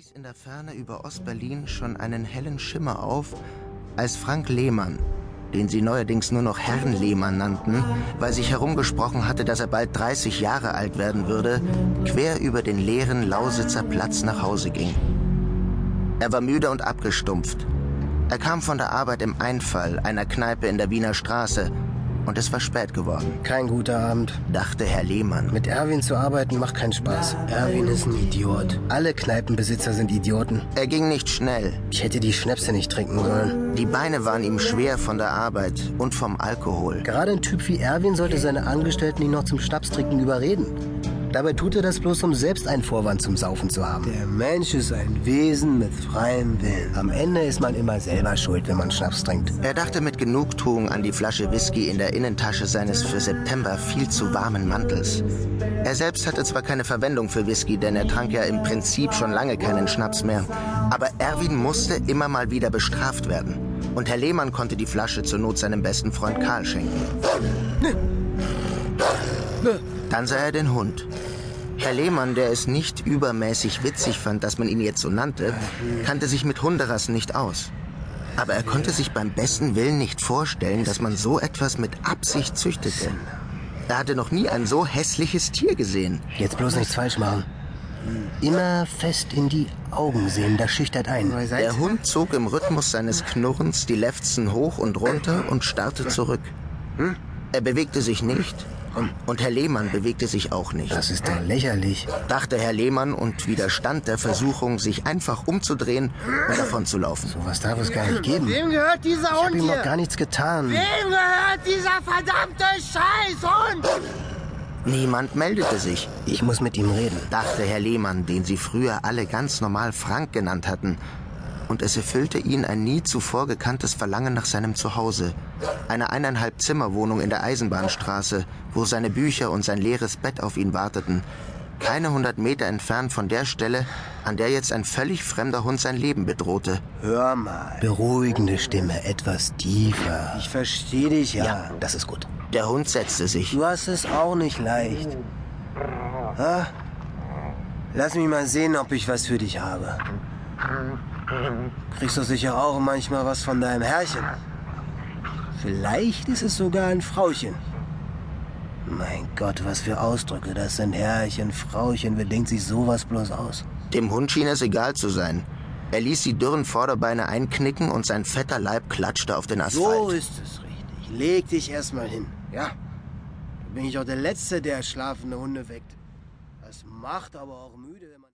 stieß in der Ferne über Ostberlin schon einen hellen Schimmer auf, als Frank Lehmann, den sie neuerdings nur noch Herrn Lehmann nannten, weil sich herumgesprochen hatte, dass er bald 30 Jahre alt werden würde, quer über den leeren Lausitzer Platz nach Hause ging. Er war müde und abgestumpft. Er kam von der Arbeit im Einfall einer Kneipe in der Wiener Straße und es war spät geworden. Kein guter Abend. Dachte Herr Lehmann. Mit Erwin zu arbeiten macht keinen Spaß. Erwin ist ein Idiot. Alle Kneipenbesitzer sind Idioten. Er ging nicht schnell. Ich hätte die Schnäpse nicht trinken sollen. Die Beine waren ihm schwer von der Arbeit und vom Alkohol. Gerade ein Typ wie Erwin sollte seine Angestellten nicht noch zum Schnapstrinken überreden. Dabei tut er das bloß, um selbst einen Vorwand zum Saufen zu haben. Der Mensch ist ein Wesen mit freiem Willen. Am Ende ist man immer selber schuld, wenn man Schnaps trinkt. Er dachte mit Genugtuung an die Flasche Whisky in der Innentasche seines für September viel zu warmen Mantels. Er selbst hatte zwar keine Verwendung für Whisky, denn er trank ja im Prinzip schon lange keinen Schnaps mehr. Aber Erwin musste immer mal wieder bestraft werden. Und Herr Lehmann konnte die Flasche zur Not seinem besten Freund Karl schenken. Dann sah er den Hund. Herr Lehmann, der es nicht übermäßig witzig fand, dass man ihn jetzt so nannte, kannte sich mit Hunderassen nicht aus. Aber er konnte sich beim besten Willen nicht vorstellen, dass man so etwas mit Absicht züchtete. Er hatte noch nie ein so hässliches Tier gesehen. Jetzt bloß nichts falsch machen. Immer fest in die Augen sehen, das schüchtert ein. Der Hund zog im Rhythmus seines Knurrens die Lefzen hoch und runter und starrte zurück. Er bewegte sich nicht und Herr Lehmann bewegte sich auch nicht. Das ist doch lächerlich. Dachte Herr Lehmann und widerstand der Versuchung, sich einfach umzudrehen und davonzulaufen. So was darf es gar nicht geben. Wem gehört dieser Ich hab Hund ihm noch gar nichts getan. Wem gehört dieser verdammte Scheißhund? Niemand meldete sich, Ich muss mit ihm reden. dachte Herr Lehmann, den sie früher alle ganz normal Frank genannt hatten. Und es erfüllte ihn ein nie zuvor gekanntes Verlangen nach seinem Zuhause. Eine eineinhalb Zimmerwohnung in der Eisenbahnstraße, wo seine Bücher und sein leeres Bett auf ihn warteten. Keine hundert Meter entfernt von der Stelle, an der jetzt ein völlig fremder Hund sein Leben bedrohte. Hör mal. Beruhigende Stimme, etwas tiefer. Ich verstehe dich, ja. Das ist gut. Der Hund setzte sich. Du hast es auch nicht leicht. Ha? Lass mich mal sehen, ob ich was für dich habe. Kriegst du sicher auch manchmal was von deinem Herrchen. Vielleicht ist es sogar ein Frauchen. Mein Gott, was für Ausdrücke. Das sind Herrchen, Frauchen. Wer denkt sich sowas bloß aus? Dem Hund schien es egal zu sein. Er ließ die dürren Vorderbeine einknicken und sein fetter Leib klatschte auf den Asphalt. So ist es richtig. Leg dich erstmal hin. Ja. Da bin ich auch der Letzte, der schlafende Hunde weckt. Das macht aber auch müde, wenn man.